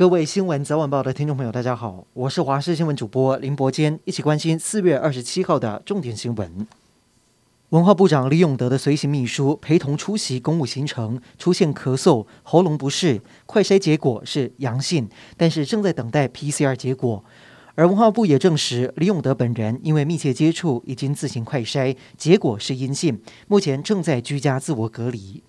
各位新闻早晚报的听众朋友，大家好，我是华视新闻主播林伯坚，一起关心四月二十七号的重点新闻。文化部长李永德的随行秘书陪同出席公务行程，出现咳嗽、喉咙不适，快筛结果是阳性，但是正在等待 PCR 结果。而文化部也证实，李永德本人因为密切接触已经自行快筛，结果是阴性，目前正在居家自我隔离。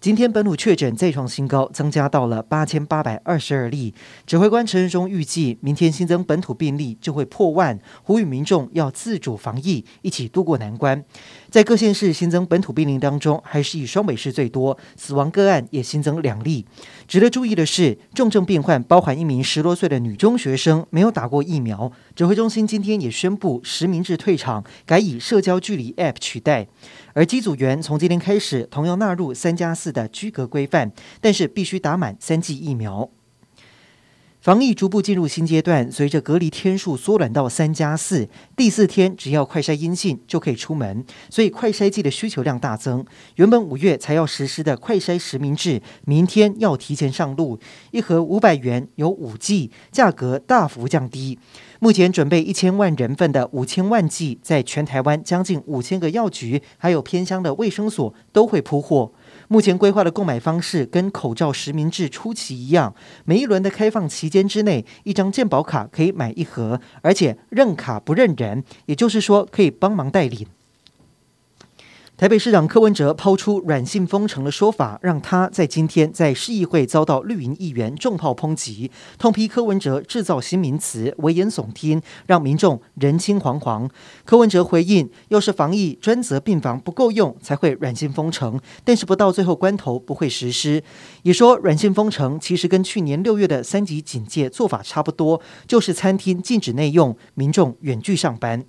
今天本土确诊再创新高，增加到了八千八百二十二例。指挥官陈时中预计，明天新增本土病例就会破万，呼吁民众要自主防疫，一起度过难关。在各县市新增本土病例当中，还是以双北市最多，死亡个案也新增两例。值得注意的是，重症病患包含一名十多岁的女中学生，没有打过疫苗。指挥中心今天也宣布实名制退场，改以社交距离 App 取代。而机组员从今天开始，同样纳入三加四的居格规范，但是必须打满三剂疫苗。防疫逐步进入新阶段，随着隔离天数缩短到三加四，第四天只要快筛阴性就可以出门，所以快筛剂的需求量大增。原本五月才要实施的快筛实名制，明天要提前上路，一盒五百元有五剂，价格大幅降低。目前准备一千万人份的五千万剂，在全台湾将近五千个药局，还有偏乡的卫生所都会铺货。目前规划的购买方式跟口罩实名制初期一样，每一轮的开放期间之内，一张健保卡可以买一盒，而且认卡不认人，也就是说可以帮忙代领。台北市长柯文哲抛出软性封城的说法，让他在今天在市议会遭到绿营议员重炮抨击，痛批柯文哲制造新名词，危言耸听，让民众人心惶惶。柯文哲回应，要是防疫专责病房不够用，才会软性封城，但是不到最后关头不会实施。也说软性封城其实跟去年六月的三级警戒做法差不多，就是餐厅禁止内用，民众远距上班。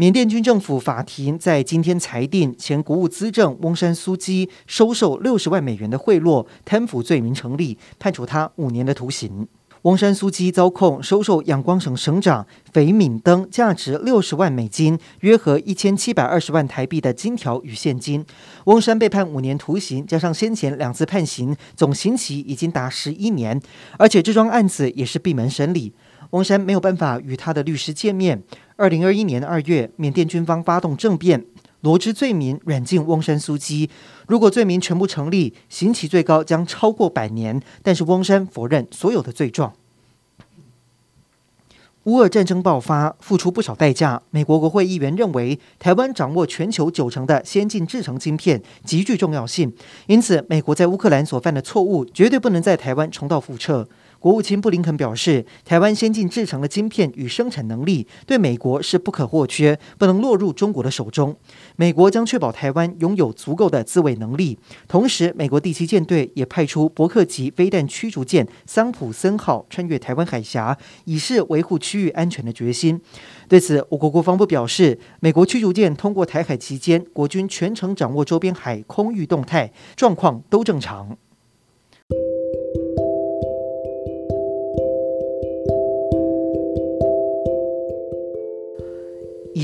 缅甸军政府法庭在今天裁定，前国务资政翁山苏姬收受六十万美元的贿赂，贪腐罪名成立，判处他五年的徒刑。翁山苏姬遭控收受仰光省省长肥敏登价值六十万美金（约合一千七百二十万台币）的金条与现金。翁山被判五年徒刑，加上先前两次判刑，总刑期已经达十一年。而且这桩案子也是闭门审理，翁山没有办法与他的律师见面。二零二一年二月，缅甸军方发动政变，罗织罪名软禁翁山苏姬。如果罪名全部成立，刑期最高将超过百年。但是翁山否认所有的罪状。乌俄战争爆发，付出不少代价。美国国会议员认为，台湾掌握全球九成的先进制程晶片，极具重要性。因此，美国在乌克兰所犯的错误，绝对不能在台湾重蹈覆辙。国务卿布林肯表示，台湾先进制程的晶片与生产能力对美国是不可或缺，不能落入中国的手中。美国将确保台湾拥有足够的自卫能力。同时，美国第七舰队也派出伯克级飞弹驱逐舰桑普森号穿越台湾海峡，以示维护区域安全的决心。对此，我国国防部表示，美国驱逐舰通过台海期间，国军全程掌握周边海空域动态，状况都正常。